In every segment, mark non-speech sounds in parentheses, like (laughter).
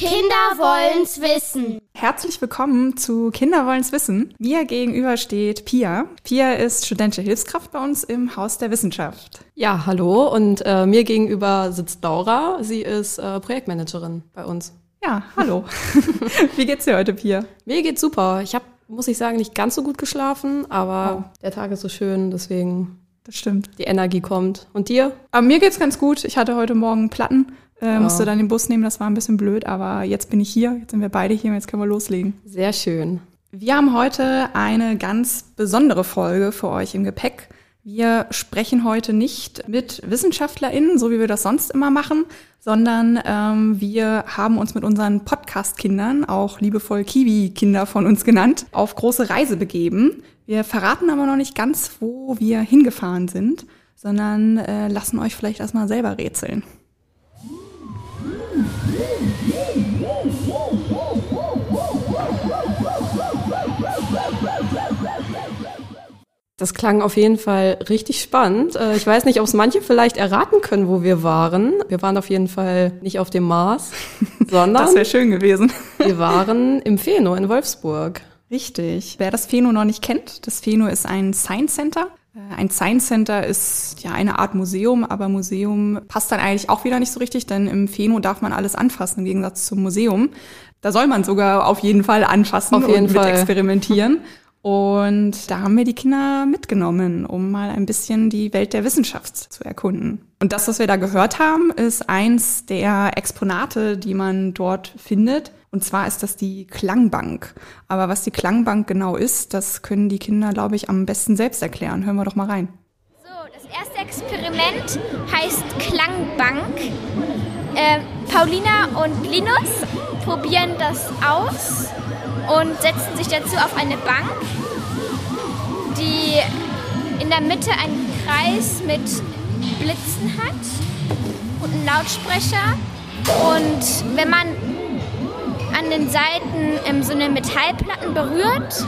Kinder wollen's wissen. Herzlich willkommen zu Kinder wollen's wissen. Mir gegenüber steht Pia. Pia ist studentische Hilfskraft bei uns im Haus der Wissenschaft. Ja, hallo und äh, mir gegenüber sitzt Laura. Sie ist äh, Projektmanagerin bei uns. Ja, hallo. (laughs) Wie geht's dir heute, Pia? Mir geht's super. Ich habe, muss ich sagen, nicht ganz so gut geschlafen, aber oh. der Tag ist so schön, deswegen. Das stimmt. Die Energie kommt. Und dir? Aber mir geht's ganz gut. Ich hatte heute Morgen Platten äh. Musste dann den Bus nehmen, das war ein bisschen blöd, aber jetzt bin ich hier, jetzt sind wir beide hier und jetzt können wir loslegen. Sehr schön. Wir haben heute eine ganz besondere Folge für euch im Gepäck. Wir sprechen heute nicht mit WissenschaftlerInnen, so wie wir das sonst immer machen, sondern ähm, wir haben uns mit unseren Podcast-Kindern, auch liebevoll Kiwi-Kinder von uns genannt, auf große Reise begeben. Wir verraten aber noch nicht ganz, wo wir hingefahren sind, sondern äh, lassen euch vielleicht erstmal selber rätseln. Das klang auf jeden Fall richtig spannend. Äh, ich weiß nicht, ob es manche vielleicht erraten können, wo wir waren. Wir waren auf jeden Fall nicht auf dem Mars, (laughs) sondern. das wäre schön gewesen. wir waren im Pheno in Wolfsburg. Richtig. Wer das Pheno noch nicht kennt, das Pheno ist ein Science Center. Äh, ein Science Center ist ja eine Art Museum, aber Museum passt dann eigentlich auch wieder nicht so richtig, denn im Pheno darf man alles anfassen im Gegensatz zum Museum. Da soll man sogar auf jeden Fall anfassen auf jeden und Fall. mit experimentieren. (laughs) Und da haben wir die Kinder mitgenommen, um mal ein bisschen die Welt der Wissenschaft zu erkunden. Und das, was wir da gehört haben, ist eins der Exponate, die man dort findet. Und zwar ist das die Klangbank. Aber was die Klangbank genau ist, das können die Kinder, glaube ich, am besten selbst erklären. Hören wir doch mal rein. Das erste Experiment heißt Klangbank. Äh, Paulina und Linus probieren das aus und setzen sich dazu auf eine Bank, die in der Mitte einen Kreis mit Blitzen hat und einen Lautsprecher. Und wenn man an den Seiten ähm, so eine Metallplatten berührt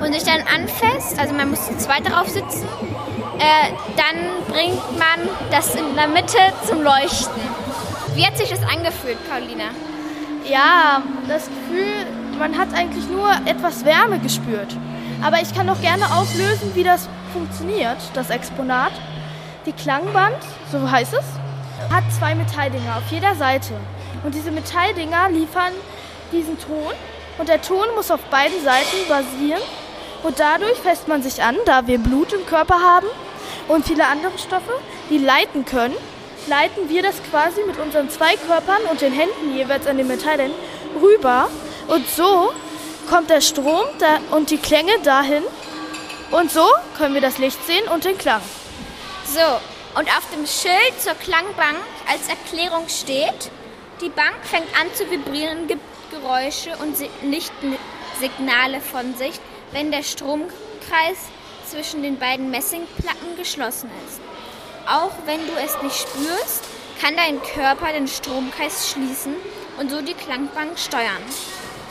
und sich dann anfasst, also man muss zu zweit darauf sitzen, äh, dann bringt man das in der Mitte zum Leuchten. Wie hat sich das angefühlt, Paulina? Ja, das Gefühl, man hat eigentlich nur etwas Wärme gespürt. Aber ich kann doch gerne auflösen, wie das funktioniert, das Exponat. Die Klangband, so heißt es, hat zwei Metalldinger auf jeder Seite. Und diese Metalldinger liefern diesen Ton. Und der Ton muss auf beiden Seiten basieren. Und dadurch fässt man sich an, da wir Blut im Körper haben und viele andere Stoffe, die leiten können, leiten wir das quasi mit unseren zwei Körpern und den Händen jeweils an den Metallen rüber. Und so kommt der Strom und die Klänge dahin. Und so können wir das Licht sehen und den Klang. So, und auf dem Schild zur Klangbank als Erklärung steht, die Bank fängt an zu vibrieren, gibt Geräusche und Lichtsignale von sich, wenn der Stromkreis zwischen den beiden Messingplatten geschlossen ist. Auch wenn du es nicht spürst, kann dein Körper den Stromkreis schließen und so die Klangbank steuern.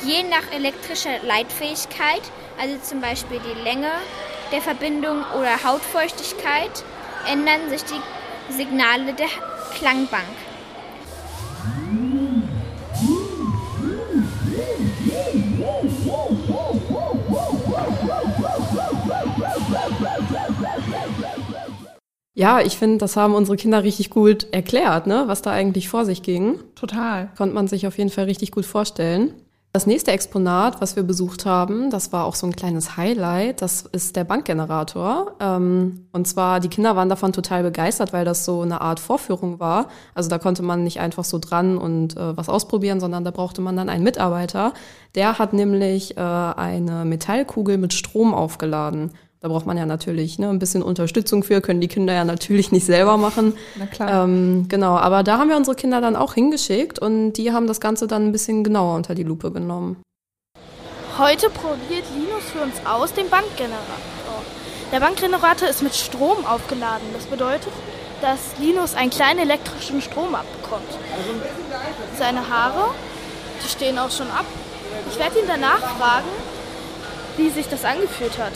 Je nach elektrischer Leitfähigkeit, also zum Beispiel die Länge der Verbindung oder Hautfeuchtigkeit, ändern sich die Signale der Klangbank. Ja, ich finde, das haben unsere Kinder richtig gut erklärt, ne? was da eigentlich vor sich ging. Total. Konnte man sich auf jeden Fall richtig gut vorstellen. Das nächste Exponat, was wir besucht haben, das war auch so ein kleines Highlight, das ist der Bankgenerator. Ähm, und zwar, die Kinder waren davon total begeistert, weil das so eine Art Vorführung war. Also da konnte man nicht einfach so dran und äh, was ausprobieren, sondern da brauchte man dann einen Mitarbeiter. Der hat nämlich äh, eine Metallkugel mit Strom aufgeladen. Da braucht man ja natürlich ne, ein bisschen Unterstützung für, können die Kinder ja natürlich nicht selber machen. Na klar. Ähm, genau, aber da haben wir unsere Kinder dann auch hingeschickt und die haben das Ganze dann ein bisschen genauer unter die Lupe genommen. Heute probiert Linus für uns aus den Bankgenerator. Der Bankgenerator ist mit Strom aufgeladen. Das bedeutet, dass Linus einen kleinen elektrischen Strom abbekommt. Seine Haare, die stehen auch schon ab. Ich werde ihn danach fragen, wie sich das angefühlt hat.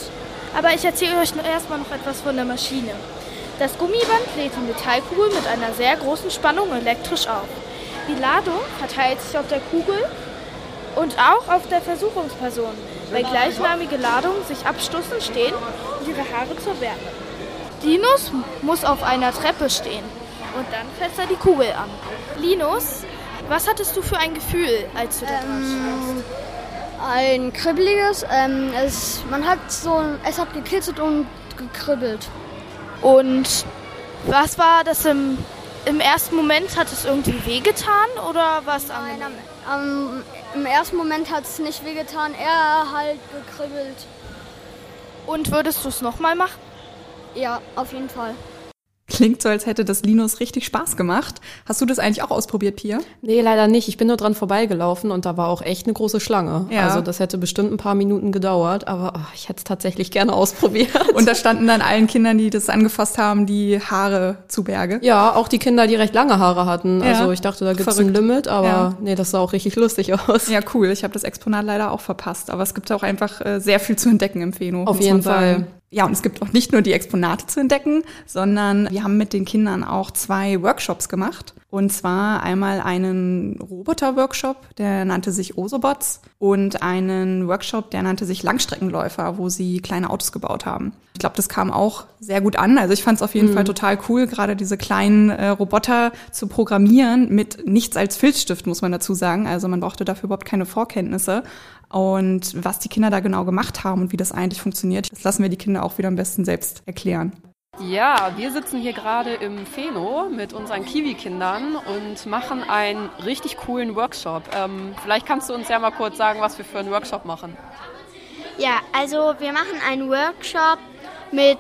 Aber ich erzähle euch erstmal noch etwas von der Maschine. Das Gummiband lädt die Metallkugel mit einer sehr großen Spannung elektrisch auf. Die Ladung verteilt sich auf der Kugel und auch auf der Versuchungsperson, weil gleichnamige Ladungen sich abstoßen stehen und ihre Haare zur Wärme. Linus muss auf einer Treppe stehen und dann fässt er die Kugel an. Linus, was hattest du für ein Gefühl, als du da ähm, Ein kribbeliges. Ähm, es, man hat so, es hat gekitzelt und gekribbelt. Und was war das im, im ersten Moment? Hat es irgendwie wehgetan oder was Nein, am, am, im ersten Moment hat es nicht wehgetan, eher halt gekribbelt. Und würdest du es nochmal machen? Ja, auf jeden Fall. Klingt so, als hätte das Linus richtig Spaß gemacht. Hast du das eigentlich auch ausprobiert, Pia? Nee, leider nicht. Ich bin nur dran vorbeigelaufen und da war auch echt eine große Schlange. Ja. Also das hätte bestimmt ein paar Minuten gedauert, aber oh, ich hätte es tatsächlich gerne (laughs) ausprobiert. Und da standen dann allen Kindern, die das angefasst haben, die Haare zu Berge. ja, auch die Kinder, die recht lange Haare hatten. Ja. Also ich dachte, da gibt es ein. Limit, aber Ja. nee, das sah auch richtig lustig aus. Ja, cool. Ich habe das Exponat leider auch verpasst. Aber es gibt auch einfach äh, sehr viel zu entdecken im Pheno. Auf jeden. Fall. Ja, und es gibt auch nicht nur die Exponate zu entdecken, sondern wir haben mit den Kindern auch zwei Workshops gemacht. Und zwar einmal einen Roboter-Workshop, der nannte sich Osobots und einen Workshop, der nannte sich Langstreckenläufer, wo sie kleine Autos gebaut haben. Ich glaube, das kam auch sehr gut an. Also ich fand es auf jeden Fall total cool, gerade diese kleinen äh, Roboter zu programmieren mit nichts als Filzstift, muss man dazu sagen. Also man brauchte dafür überhaupt keine Vorkenntnisse. Und was die Kinder da genau gemacht haben und wie das eigentlich funktioniert, das lassen wir die Kinder auch wieder am besten selbst erklären. Ja, wir sitzen hier gerade im Feno mit unseren Kiwi-Kindern und machen einen richtig coolen Workshop. Ähm, vielleicht kannst du uns ja mal kurz sagen, was wir für einen Workshop machen. Ja, also wir machen einen Workshop mit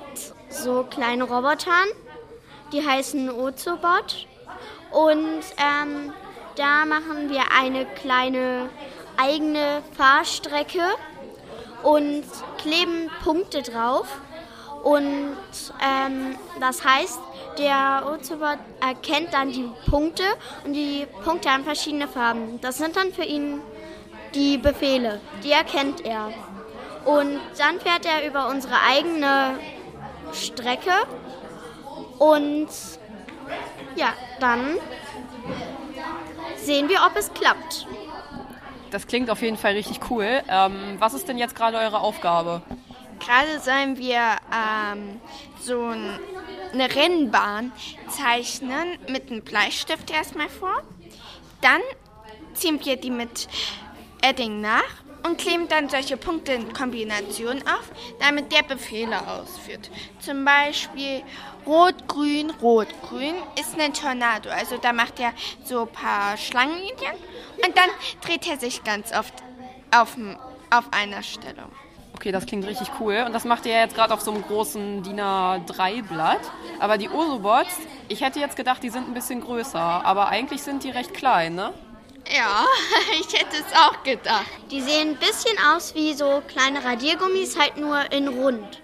so kleinen Robotern, die heißen Ozobot. Und ähm, da machen wir eine kleine eigene Fahrstrecke und kleben Punkte drauf. Und ähm, das heißt, der Ozobot erkennt dann die Punkte und die Punkte haben verschiedene Farben. Das sind dann für ihn die Befehle, die erkennt er. Und dann fährt er über unsere eigene Strecke und ja, dann sehen wir, ob es klappt. Das klingt auf jeden Fall richtig cool. Ähm, was ist denn jetzt gerade eure Aufgabe? Gerade sollen wir ähm, so ein, eine Rennbahn zeichnen mit einem Bleistift erstmal vor. Dann ziehen wir die mit Edding nach und kleben dann solche Punkte in Kombination auf, damit der Befehle ausführt. Zum Beispiel Rot, Grün, Rot, Grün ist ein Tornado. Also da macht er so ein paar Schlangenlinien und dann dreht er sich ganz oft auf, auf einer Stelle. Okay, das klingt richtig cool. Und das macht ihr jetzt gerade auf so einem großen DIN A3-Blatt. Aber die Osobots, ich hätte jetzt gedacht, die sind ein bisschen größer. Aber eigentlich sind die recht klein, ne? Ja, (laughs) ich hätte es auch gedacht. Die sehen ein bisschen aus wie so kleine Radiergummis, halt nur in rund.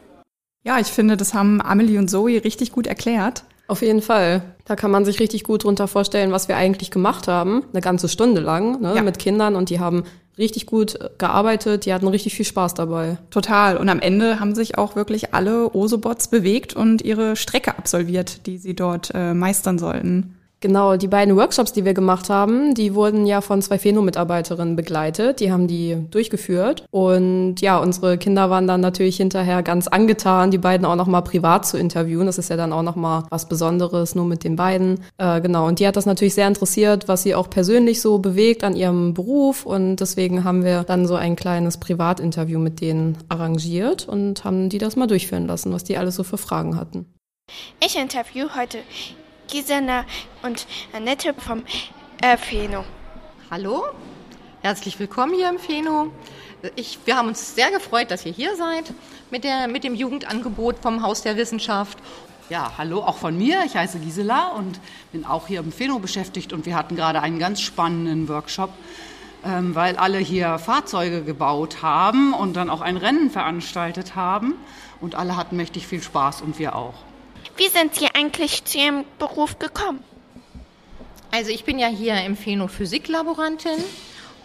Ja, ich finde, das haben Amelie und Zoe richtig gut erklärt. Auf jeden Fall. Da kann man sich richtig gut drunter vorstellen, was wir eigentlich gemacht haben. Eine ganze Stunde lang ne, Ja. mit Kindern und die haben richtig gut äh, gearbeitet. Die hatten richtig viel Spaß dabei. Total. Und am Ende haben sich auch wirklich alle Osobots bewegt und ihre Strecke absolviert, die sie dort äh, meistern sollten. Genau, die beiden Workshops, die wir gemacht haben, die wurden ja von zwei Pheno-Mitarbeiterinnen begleitet. Die haben die durchgeführt. Und ja, unsere Kinder waren dann natürlich hinterher ganz angetan, die beiden auch nochmal privat zu interviewen. Das ist ja dann auch nochmal was Besonderes, nur mit den beiden. Äh, genau, und die hat das natürlich sehr interessiert, was sie auch persönlich so bewegt an ihrem Beruf. Und deswegen haben wir dann so ein kleines Privatinterview mit denen arrangiert und haben die das mal durchführen lassen, was die alles so für Fragen hatten. Ich interview heute Gisela und Annette vom äh, Pheno. Hallo, herzlich willkommen hier im Pheno. Ich, wir haben uns sehr gefreut, dass ihr hier seid mit, der, mit dem Jugendangebot vom Haus der Wissenschaft. Ja, hallo auch von mir. Ich heiße Gisela und bin auch hier im Pheno beschäftigt und wir hatten gerade einen ganz spannenden Workshop, ähm, weil alle hier Fahrzeuge gebaut haben und dann auch ein Rennen veranstaltet haben und alle hatten mächtig viel Spaß und wir auch. Wie sind Sie eigentlich zu Ihrem Beruf gekommen? Also ich bin ja hier im Pheno Physiklaborantin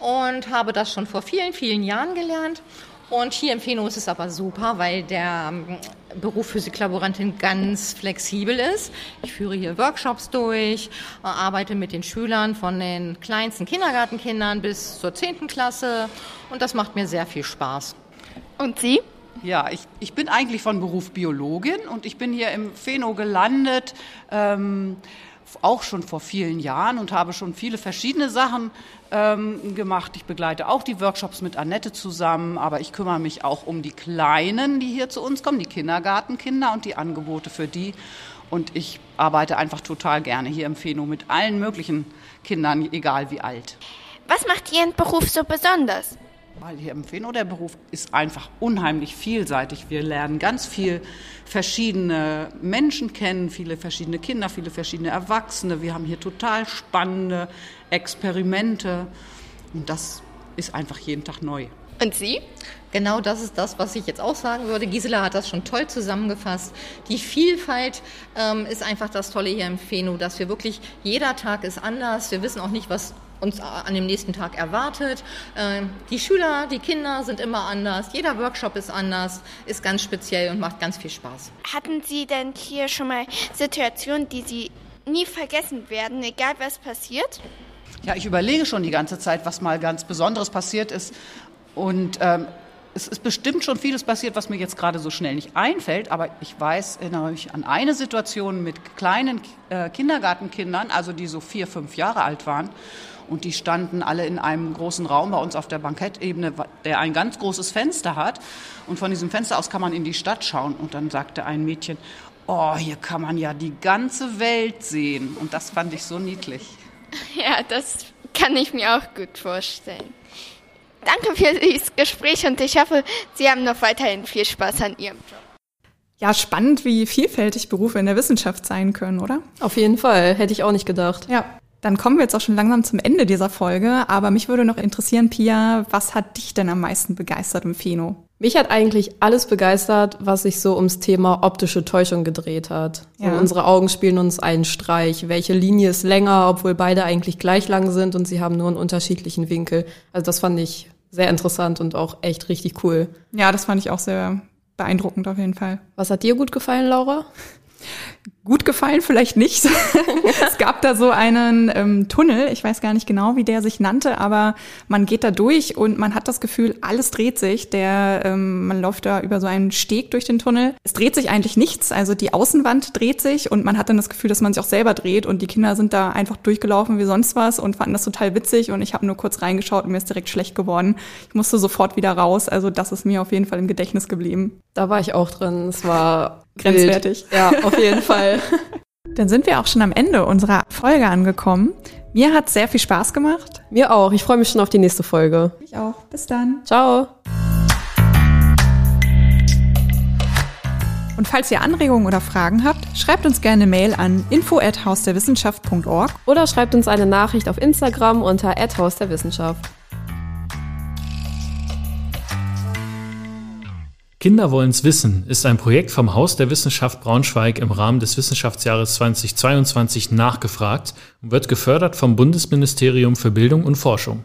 und habe das schon vor vielen, vielen Jahren gelernt. Und hier im Pheno ist es aber super, weil der ähm, Beruf Physiklaborantin ganz flexibel ist. Ich führe hier Workshops durch, arbeite mit den Schülern von den kleinsten Kindergartenkindern bis zur 10. Klasse und das macht mir sehr viel Spaß. Und Sie? Ja, ich, ich bin eigentlich von Beruf Biologin und ich bin hier im Pheno gelandet, ähm, auch schon vor vielen Jahren und habe schon viele verschiedene Sachen ähm, gemacht. Ich begleite auch die Workshops mit Annette zusammen, aber ich kümmere mich auch um die Kleinen, die hier zu uns kommen, die Kindergartenkinder und die Angebote für die. Und ich arbeite einfach total gerne hier im Pheno mit allen möglichen Kindern, egal wie alt. Was macht Ihren Beruf so besonders? Weil hier im Pheno der Beruf ist einfach unheimlich vielseitig. Wir lernen ganz viel verschiedene Menschen kennen, viele verschiedene Kinder, viele verschiedene Erwachsene. Wir haben hier total spannende Experimente und das ist einfach jeden Tag neu. Und Sie? Genau das ist das, was ich jetzt auch sagen würde. Gisela hat das schon toll zusammengefasst. Die Vielfalt ähm, ist einfach das Tolle hier im Pheno, dass wir wirklich, jeder Tag ist anders. Wir wissen auch nicht, was uns an dem nächsten Tag erwartet. Ähm, die Schüler, die Kinder sind immer anders. Jeder Workshop ist anders, ist ganz speziell und macht ganz viel Spaß. Hatten Sie denn hier schon mal Situationen, die Sie nie vergessen werden, egal was passiert? Ja, ich überlege schon die ganze Zeit, was mal ganz Besonderes passiert ist. Und ähm, es ist bestimmt schon vieles passiert, was mir jetzt gerade so schnell nicht einfällt, aber ich weiß, erinnere mich an eine Situation mit kleinen äh, Kindergartenkindern, also die so vier, fünf Jahre alt waren. Und die standen alle in einem großen Raum bei uns auf der Bankettebene, der ein ganz großes Fenster hat. Und von diesem Fenster aus kann man in die Stadt schauen. Und dann sagte ein Mädchen, oh, hier kann man ja die ganze Welt sehen. Und das fand ich so niedlich. (laughs) Ja, das kann ich mir auch gut vorstellen. Danke für dieses Gespräch und ich hoffe, Sie haben noch weiterhin viel Spaß an Ihrem Job. Ja, spannend, wie vielfältig Berufe in der Wissenschaft sein können, oder? Auf jeden Fall, hätte ich auch nicht gedacht. Ja. Dann kommen wir jetzt auch schon langsam zum Ende dieser Folge, aber mich würde noch interessieren, Pia, was hat dich denn am meisten begeistert im Pheno? Mich hat eigentlich alles begeistert, was sich so ums Thema optische Täuschung gedreht hat. So, Ja. Unsere Augen spielen uns einen Streich. Welche Linie ist länger, obwohl beide eigentlich gleich lang sind und sie haben nur einen unterschiedlichen Winkel. Also das fand ich sehr interessant und auch echt richtig cool. Ja, das fand ich auch sehr beeindruckend auf jeden Fall. Was hat dir gut gefallen, Laura? (laughs) Gut gefallen vielleicht nicht. (laughs) es gab da so einen ähm, Tunnel, ich weiß gar nicht genau, wie der sich nannte, aber man geht da durch und man hat das Gefühl, alles dreht sich. Der, ähm, man läuft da über so einen Steg durch den Tunnel. Es dreht sich eigentlich nichts, also die Außenwand dreht sich und man hat dann das Gefühl, dass man sich auch selber dreht und die Kinder sind da einfach durchgelaufen wie sonst was und fanden das total witzig und ich habe nur kurz reingeschaut und mir ist direkt schlecht geworden. Ich musste sofort wieder raus, also das ist mir auf jeden Fall im Gedächtnis geblieben. Da war ich auch drin. Es war Grenzwertig. Ja, auf jeden (laughs) Fall. Dann sind wir auch schon am Ende unserer Folge angekommen. Mir hat sehr viel Spaß gemacht. Mir auch. Ich freue mich schon auf die nächste Folge. Ich auch. Bis dann. Ciao. Und falls ihr Anregungen oder Fragen habt, schreibt uns gerne Mail an info@hausderwissenschaft.org Oder schreibt uns eine Nachricht auf Instagram unter Haus Kinder wollen's wissen ist ein Projekt vom Haus der Wissenschaft Braunschweig im Rahmen des Wissenschaftsjahres 2022 nachgefragt und wird gefördert vom Bundesministerium für Bildung und Forschung.